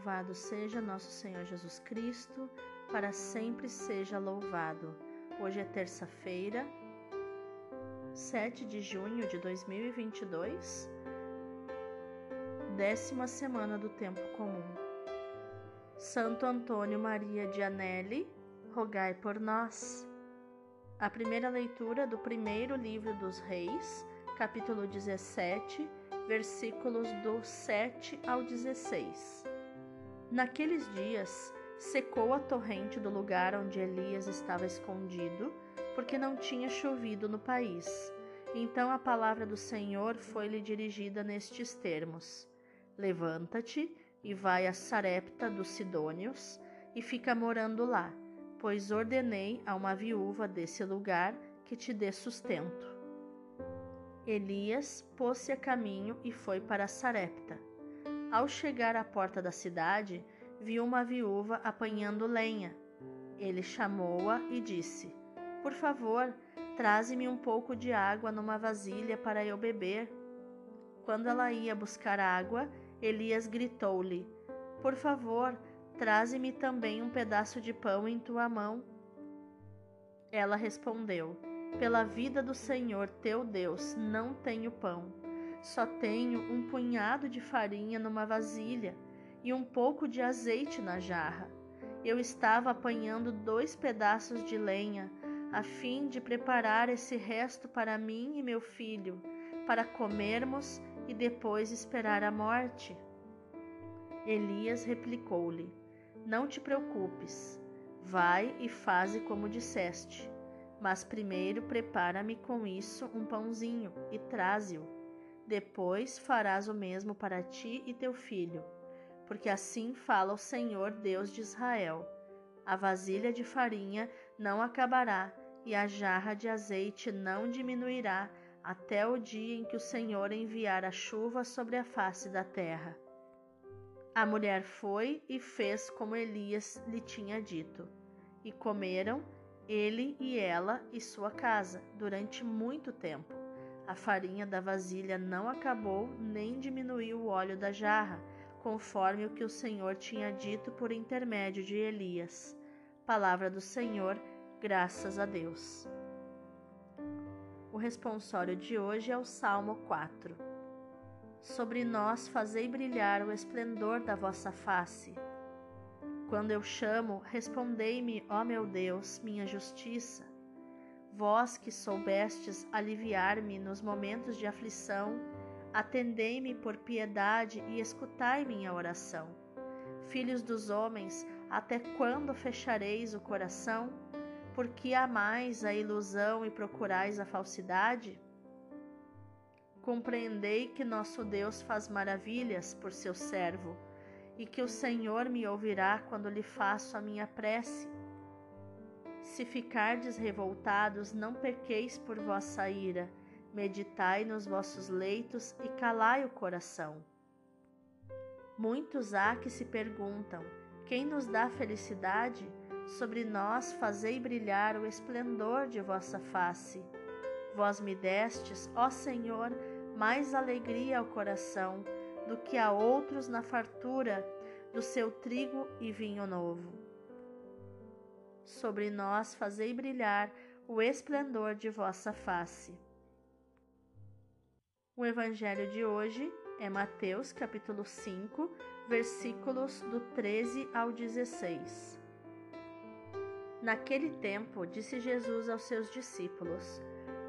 Louvado seja nosso Senhor Jesus Cristo, para sempre seja louvado. Hoje é terça-feira, 7 de junho de 2022, décima semana do tempo comum. Santo Antônio Maria de Anelli, rogai por nós. A primeira leitura do primeiro livro dos Reis, capítulo 17, versículos do 7 ao 16. Naqueles dias, secou a torrente do lugar onde Elias estava escondido, porque não tinha chovido no país. Então a palavra do Senhor foi-lhe dirigida nestes termos: Levanta-te e vai a Sarepta dos Sidônios e fica morando lá, pois ordenei a uma viúva desse lugar que te dê sustento. Elias pôs-se a caminho e foi para Sarepta. Ao chegar à porta da cidade, viu uma viúva apanhando lenha. Ele chamou-a e disse: Por favor, traze-me um pouco de água numa vasilha para eu beber. Quando ela ia buscar água, Elias gritou-lhe: Por favor, traze-me também um pedaço de pão em tua mão. Ela respondeu: Pela vida do Senhor teu Deus, não tenho pão só tenho um punhado de farinha numa vasilha e um pouco de azeite na jarra. Eu estava apanhando dois pedaços de lenha a fim de preparar esse resto para mim e meu filho, para comermos e depois esperar a morte. Elias replicou-lhe: Não te preocupes, vai e faze como disseste, mas primeiro prepara-me com isso um pãozinho e traze-o. Depois farás o mesmo para ti e teu filho, porque assim fala o Senhor Deus de Israel: a vasilha de farinha não acabará e a jarra de azeite não diminuirá até o dia em que o Senhor enviar a chuva sobre a face da terra. A mulher foi e fez como Elias lhe tinha dito, e comeram ele e ela e sua casa durante muito tempo. A farinha da vasilha não acabou, nem diminuiu o óleo da jarra, conforme o que o Senhor tinha dito por intermédio de Elias. Palavra do Senhor, graças a Deus. O responsório de hoje é o Salmo 4. Sobre nós fazei brilhar o esplendor da vossa face. Quando eu chamo, respondei-me, ó meu Deus, minha justiça. Vós que soubestes aliviar-me nos momentos de aflição, atendei-me por piedade e escutai minha oração. Filhos dos homens, até quando fechareis o coração? Porque amais a ilusão e procurais a falsidade? Compreendei que nosso Deus faz maravilhas por seu servo, e que o Senhor me ouvirá quando lhe faço a minha prece. Se ficardes revoltados, não pequeis por vossa ira, meditai nos vossos leitos e calai o coração. Muitos há que se perguntam: quem nos dá felicidade? Sobre nós fazei brilhar o esplendor de vossa face. Vós me destes, ó Senhor, mais alegria ao coração do que a outros na fartura do seu trigo e vinho novo sobre nós fazei brilhar o esplendor de vossa face. O evangelho de hoje é Mateus capítulo 5, versículos do 13 ao 16. Naquele tempo, disse Jesus aos seus discípulos: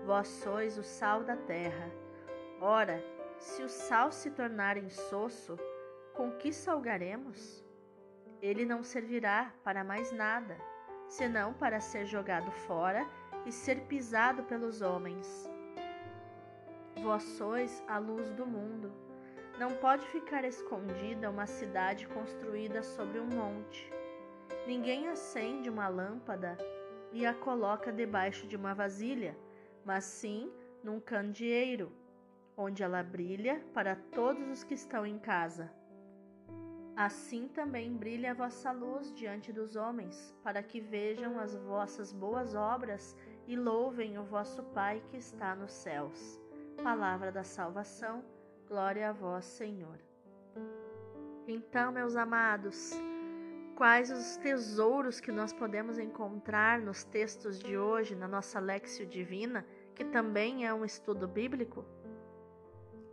Vós sois o sal da terra. Ora, se o sal se tornar insosso, com que salgaremos? Ele não servirá para mais nada senão para ser jogado fora e ser pisado pelos homens. Vós sois a luz do mundo. Não pode ficar escondida uma cidade construída sobre um monte. Ninguém acende uma lâmpada e a coloca debaixo de uma vasilha, mas sim num candeeiro, onde ela brilha para todos os que estão em casa. Assim também brilhe a vossa luz diante dos homens, para que vejam as vossas boas obras e louvem o vosso Pai que está nos céus. Palavra da salvação, glória a vós, Senhor. Então, meus amados, quais os tesouros que nós podemos encontrar nos textos de hoje, na nossa Lexio Divina, que também é um estudo bíblico?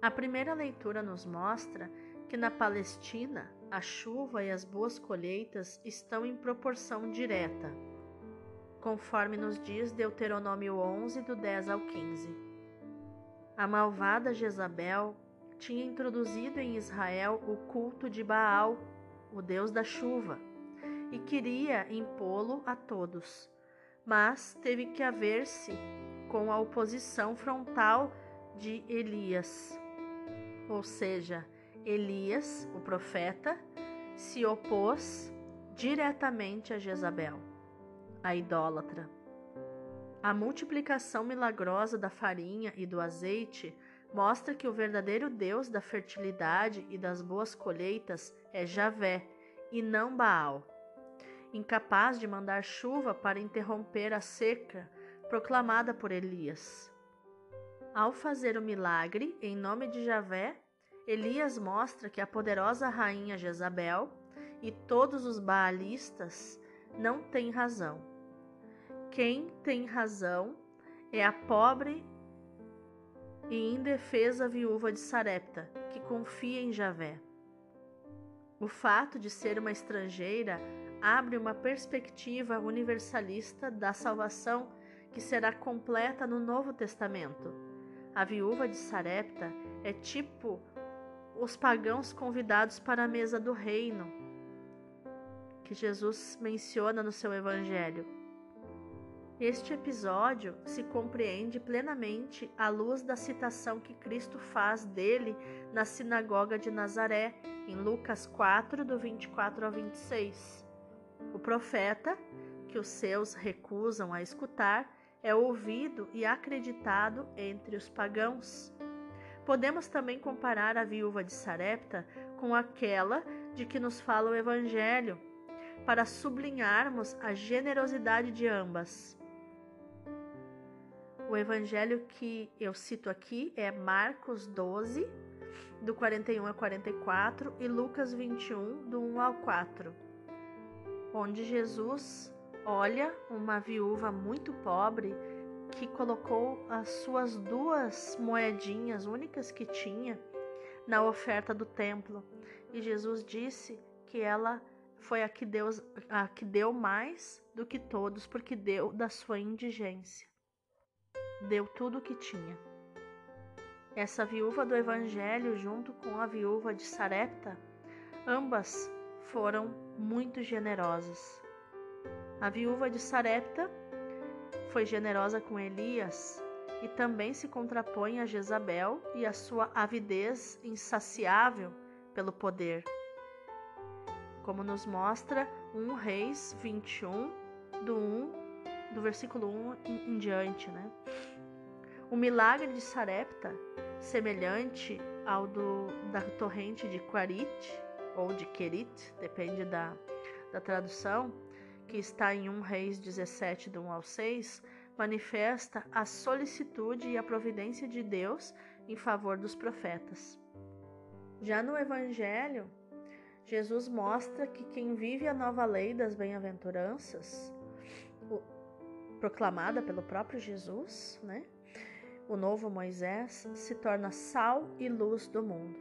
A primeira leitura nos mostra que na Palestina a chuva e as boas colheitas estão em proporção direta, conforme nos diz Deuteronômio 11, do 10 ao 15. A malvada Jezabel tinha introduzido em Israel o culto de Baal, o deus da chuva, e queria impô-lo a todos, mas teve que haver-se com a oposição frontal de Elias. Ou seja, Elias, o profeta, se opôs diretamente a Jezabel, a idólatra. A multiplicação milagrosa da farinha e do azeite mostra que o verdadeiro Deus da fertilidade e das boas colheitas é Javé e não Baal incapaz de mandar chuva para interromper a seca proclamada por Elias. Ao fazer o milagre em nome de Javé, Elias mostra que a poderosa rainha Jezabel e todos os baalistas não têm razão. Quem tem razão é a pobre e indefesa viúva de Sarepta, que confia em Javé. O fato de ser uma estrangeira abre uma perspectiva universalista da salvação que será completa no Novo Testamento. A viúva de Sarepta é tipo os pagãos convidados para a mesa do reino, que Jesus menciona no seu Evangelho. Este episódio se compreende plenamente à luz da citação que Cristo faz dele na sinagoga de Nazaré, em Lucas 4, do 24 ao 26. O profeta, que os seus recusam a escutar, é ouvido e acreditado entre os pagãos. Podemos também comparar a viúva de Sarepta com aquela de que nos fala o Evangelho, para sublinharmos a generosidade de ambas. O Evangelho que eu cito aqui é Marcos 12, do 41 a 44, e Lucas 21, do 1 ao 4 onde Jesus olha uma viúva muito pobre que colocou as suas duas moedinhas únicas que tinha na oferta do templo. E Jesus disse que ela foi a que, Deus, a que deu mais do que todos, porque deu da sua indigência. Deu tudo o que tinha. Essa viúva do Evangelho, junto com a viúva de Sarepta, ambas foram muito generosas. A viúva de Sarepta foi generosa com Elias e também se contrapõe a Jezabel e a sua avidez insaciável pelo poder. Como nos mostra 1 Reis 21, do 1, do versículo 1 em, diante, né? O milagre de Sarepta, semelhante ao do, da torrente de Quarit, ou de Kerit, depende da, da tradução, que está em 1 Reis 17, do 1 ao 6, manifesta a solicitude e a providência de Deus em favor dos profetas. Já no Evangelho, Jesus mostra que quem vive a nova lei das bem-aventuranças, proclamada pelo próprio Jesus, né? O novo Moisés se torna sal e luz do mundo.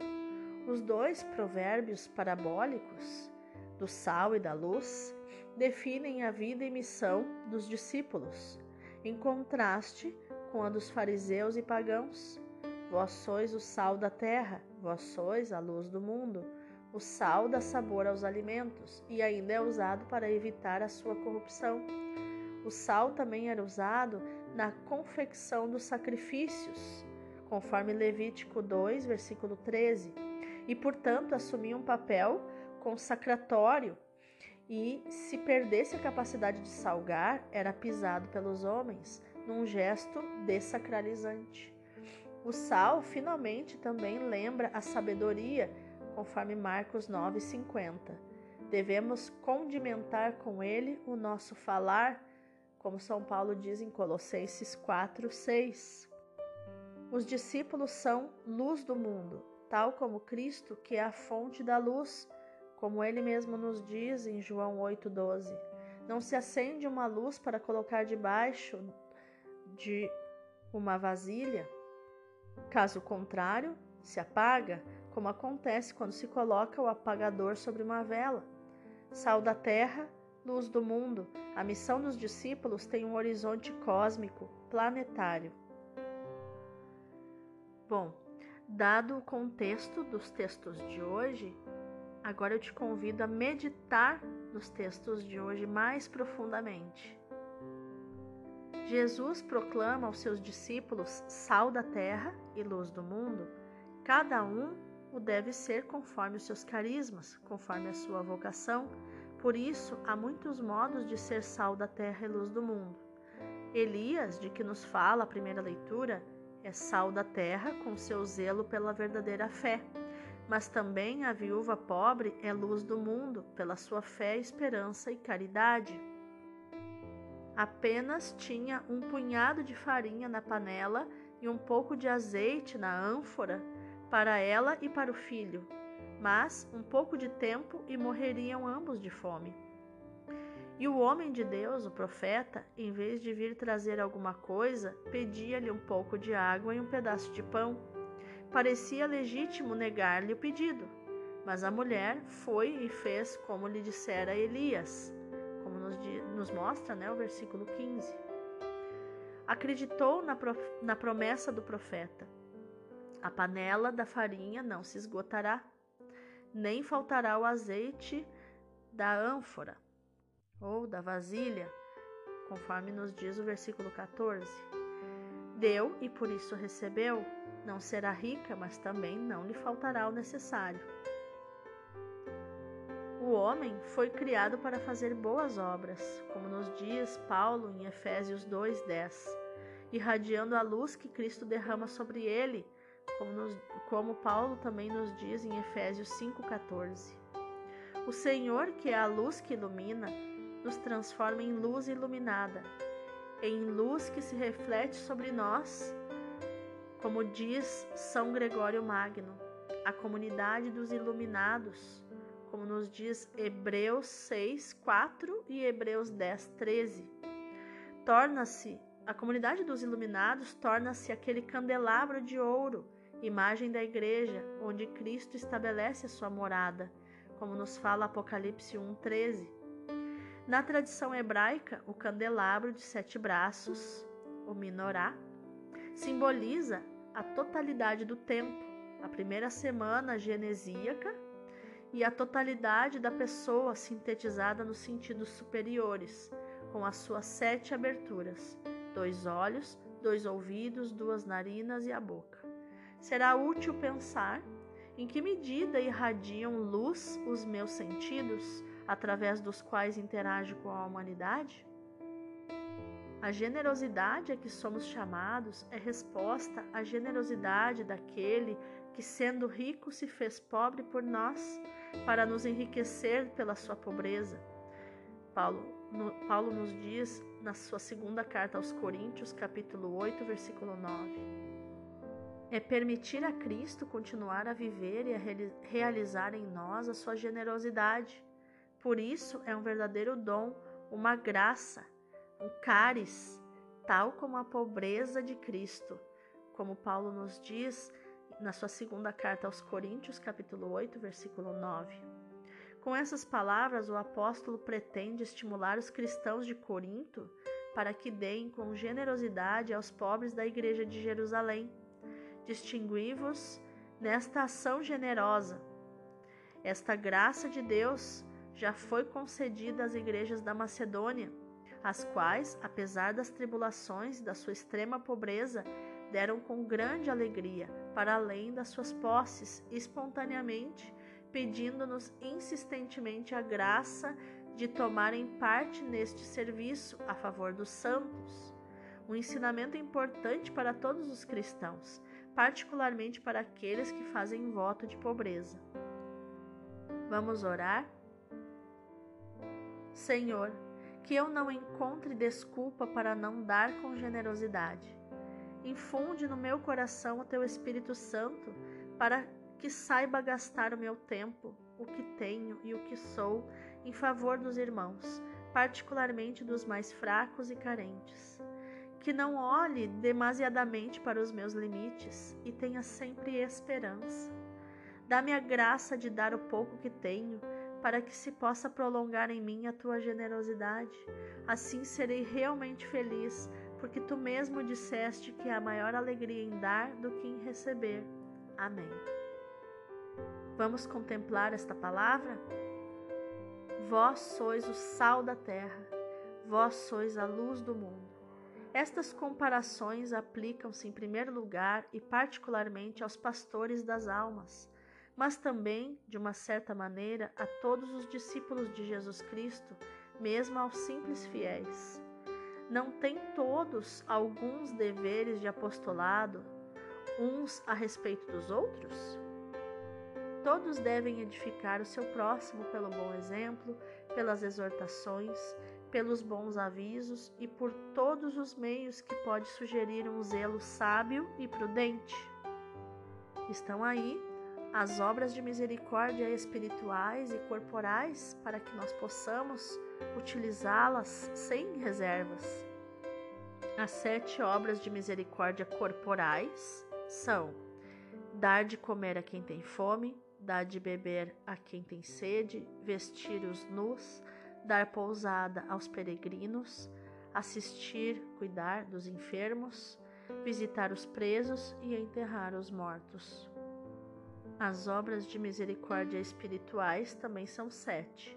Os dois provérbios parabólicos, do sal e da luz, definem a vida e missão dos discípulos, em contraste com a dos fariseus e pagãos. Vós sois o sal da terra, vós sois a luz do mundo. O sal dá sabor aos alimentos e ainda é usado para evitar a sua corrupção. O sal também era usado na confecção dos sacrifícios, conforme Levítico 2, versículo 13 e, portanto, assumia um papel consacratório e, se perdesse a capacidade de salgar, era pisado pelos homens num gesto desacralizante. O sal, finalmente, também lembra a sabedoria, conforme Marcos 9,50. Devemos condimentar com ele o nosso falar, como São Paulo diz em Colossenses 4, 6. Os discípulos são luz do mundo, tal como Cristo, que é a fonte da luz, como ele mesmo nos diz em João 8,12. Não se acende uma luz para colocar debaixo de uma vasilha. Caso contrário, se apaga, como acontece quando se coloca o apagador sobre uma vela. Sal da terra, luz do mundo, a missão dos discípulos tem um horizonte cósmico, planetário. Bom, dado o contexto dos textos de hoje, agora eu te convido a meditar nos textos de hoje mais profundamente. Jesus proclama aos seus discípulos sal da terra e luz do mundo, cada um o deve ser conforme os seus carismas, conforme a sua vocação. Por isso, há muitos modos de ser sal da terra e luz do mundo. Elias, de que nos fala a primeira leitura, é sal da terra com seu zelo pela verdadeira fé. Mas também a viúva pobre é luz do mundo pela sua fé, esperança e caridade. Apenas tinha um punhado de farinha na panela e um pouco de azeite na ânfora para ela e para o filho, mas um pouco de tempo e morreriam ambos de fome. E o homem de Deus, o profeta, em vez de vir trazer alguma coisa, pedia-lhe um pouco de água e um pedaço de pão. Parecia legítimo negar-lhe o pedido, mas a mulher foi e fez como lhe dissera Elias, como nos, nos mostra né, o versículo 15. Acreditou na, na promessa do profeta a panela da farinha não se esgotará, nem faltará o azeite da ânfora ou da vasilha, conforme nos diz o versículo 14. Deu e por isso recebeu, não será rica, mas também não lhe faltará o necessário. O homem foi criado para fazer boas obras, como nos diz Paulo em Efésios 2:10, irradiando a luz que Cristo derrama sobre ele como, nos, como Paulo também nos diz em Efésios 5,14. O Senhor, que é a luz que ilumina, nos transforma em luz iluminada, em luz que se reflete sobre nós, como diz São Gregório Magno, a comunidade dos iluminados, como nos diz Hebreus 6, 4 e Hebreus 10, 13. Torna-se, a comunidade dos iluminados torna-se aquele candelabro de ouro imagem da igreja, onde Cristo estabelece a sua morada, como nos fala Apocalipse 1:13. Na tradição hebraica, o candelabro de sete braços, o minorá, simboliza a totalidade do tempo, a primeira semana genesíaca e a totalidade da pessoa sintetizada nos sentidos superiores, com as suas sete aberturas: dois olhos, dois ouvidos, duas narinas e a boca. Será útil pensar em que medida irradiam luz os meus sentidos, através dos quais interajo com a humanidade? A generosidade a que somos chamados é resposta à generosidade daquele que, sendo rico, se fez pobre por nós, para nos enriquecer pela sua pobreza. Paulo, no, Paulo nos diz na sua segunda carta aos Coríntios, capítulo 8, versículo 9 é permitir a Cristo continuar a viver e a realizar em nós a sua generosidade. Por isso é um verdadeiro dom, uma graça, um cáris, tal como a pobreza de Cristo, como Paulo nos diz na sua segunda carta aos Coríntios, capítulo 8, versículo 9. Com essas palavras, o apóstolo pretende estimular os cristãos de Corinto para que deem com generosidade aos pobres da igreja de Jerusalém distingui-vos nesta ação generosa. Esta graça de Deus já foi concedida às igrejas da Macedônia, as quais, apesar das tribulações e da sua extrema pobreza, deram com grande alegria, para além das suas posses, espontaneamente, pedindo-nos insistentemente a graça de tomarem parte neste serviço a favor dos santos. Um ensinamento importante para todos os cristãos, particularmente para aqueles que fazem voto de pobreza. Vamos orar? Senhor, que eu não encontre desculpa para não dar com generosidade. Infunde no meu coração o teu Espírito Santo para que saiba gastar o meu tempo, o que tenho e o que sou em favor dos irmãos, particularmente dos mais fracos e carentes. Que não olhe demasiadamente para os meus limites e tenha sempre esperança. Dá-me a graça de dar o pouco que tenho, para que se possa prolongar em mim a tua generosidade. Assim serei realmente feliz, porque tu mesmo disseste que há maior alegria em dar do que em receber. Amém. Vamos contemplar esta palavra? Vós sois o sal da terra, vós sois a luz do mundo. Estas comparações aplicam-se em primeiro lugar e particularmente aos pastores das almas, mas também, de uma certa maneira, a todos os discípulos de Jesus Cristo, mesmo aos simples fiéis. Não têm todos alguns deveres de apostolado, uns a respeito dos outros? Todos devem edificar o seu próximo pelo bom exemplo, pelas exortações, pelos bons avisos e por todos os meios que pode sugerir um zelo sábio e prudente. Estão aí as obras de misericórdia espirituais e corporais para que nós possamos utilizá-las sem reservas. As sete obras de misericórdia corporais são dar de comer a quem tem fome, dar de beber a quem tem sede, vestir os nus, dar pousada aos peregrinos, assistir, cuidar dos enfermos, visitar os presos e enterrar os mortos. As obras de misericórdia espirituais também são sete: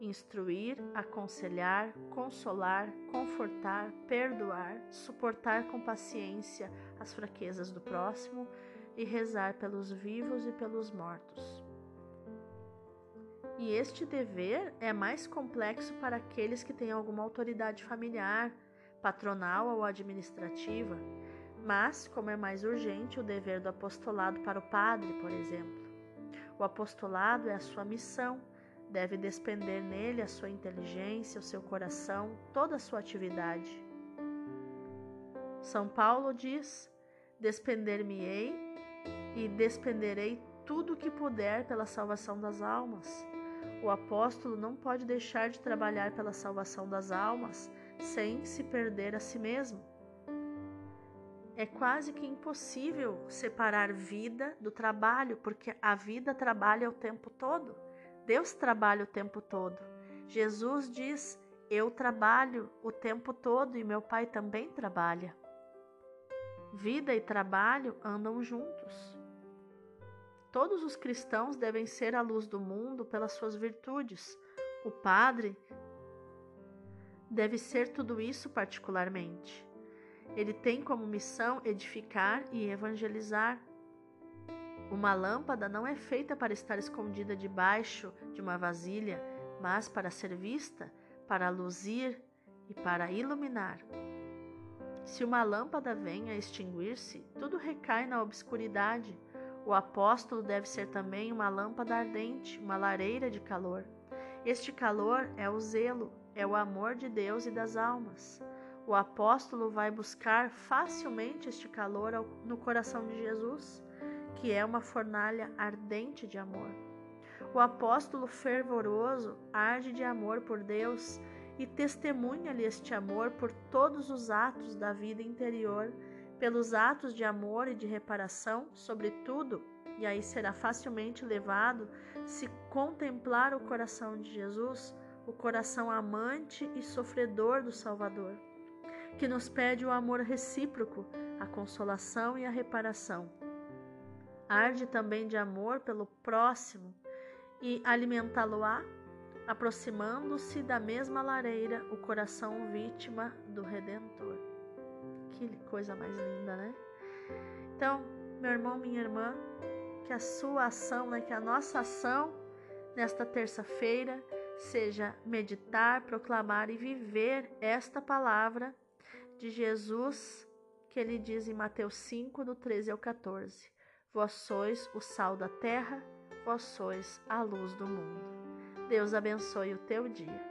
instruir, aconselhar, consolar, confortar, perdoar, suportar com paciência as fraquezas do próximo e rezar pelos vivos e pelos mortos. E este dever é mais complexo para aqueles que têm alguma autoridade familiar, patronal ou administrativa, mas, como é mais urgente, o dever do apostolado para o padre, por exemplo. O apostolado é a sua missão, deve despender nele a sua inteligência, o seu coração, toda a sua atividade. São Paulo diz: Despender-me-ei e despenderei tudo o que puder pela salvação das almas. O apóstolo não pode deixar de trabalhar pela salvação das almas sem se perder a si mesmo. É quase que impossível separar vida do trabalho, porque a vida trabalha o tempo todo. Deus trabalha o tempo todo. Jesus diz: Eu trabalho o tempo todo e meu Pai também trabalha. Vida e trabalho andam juntos. Todos os cristãos devem ser a luz do mundo pelas suas virtudes. O padre deve ser tudo isso particularmente. Ele tem como missão edificar e evangelizar. Uma lâmpada não é feita para estar escondida debaixo de uma vasilha, mas para ser vista, para luzir e para iluminar. Se uma lâmpada vem a extinguir-se, tudo recai na obscuridade. O apóstolo deve ser também uma lâmpada ardente, uma lareira de calor. Este calor é o zelo, é o amor de Deus e das almas. O apóstolo vai buscar facilmente este calor no coração de Jesus, que é uma fornalha ardente de amor. O apóstolo fervoroso arde de amor por Deus e testemunha-lhe este amor por todos os atos da vida interior pelos atos de amor e de reparação, sobretudo, e aí será facilmente levado se contemplar o coração de Jesus, o coração amante e sofredor do Salvador, que nos pede o amor recíproco, a consolação e a reparação. Arde também de amor pelo próximo e alimentá-lo-á, aproximando-se da mesma lareira o coração vítima do Redentor. Que coisa mais linda, né? Então, meu irmão, minha irmã, que a sua ação, né, que a nossa ação nesta terça-feira seja meditar, proclamar e viver esta palavra de Jesus que ele diz em Mateus 5, do 13 ao 14: Vós sois o sal da terra, vós sois a luz do mundo. Deus abençoe o teu dia.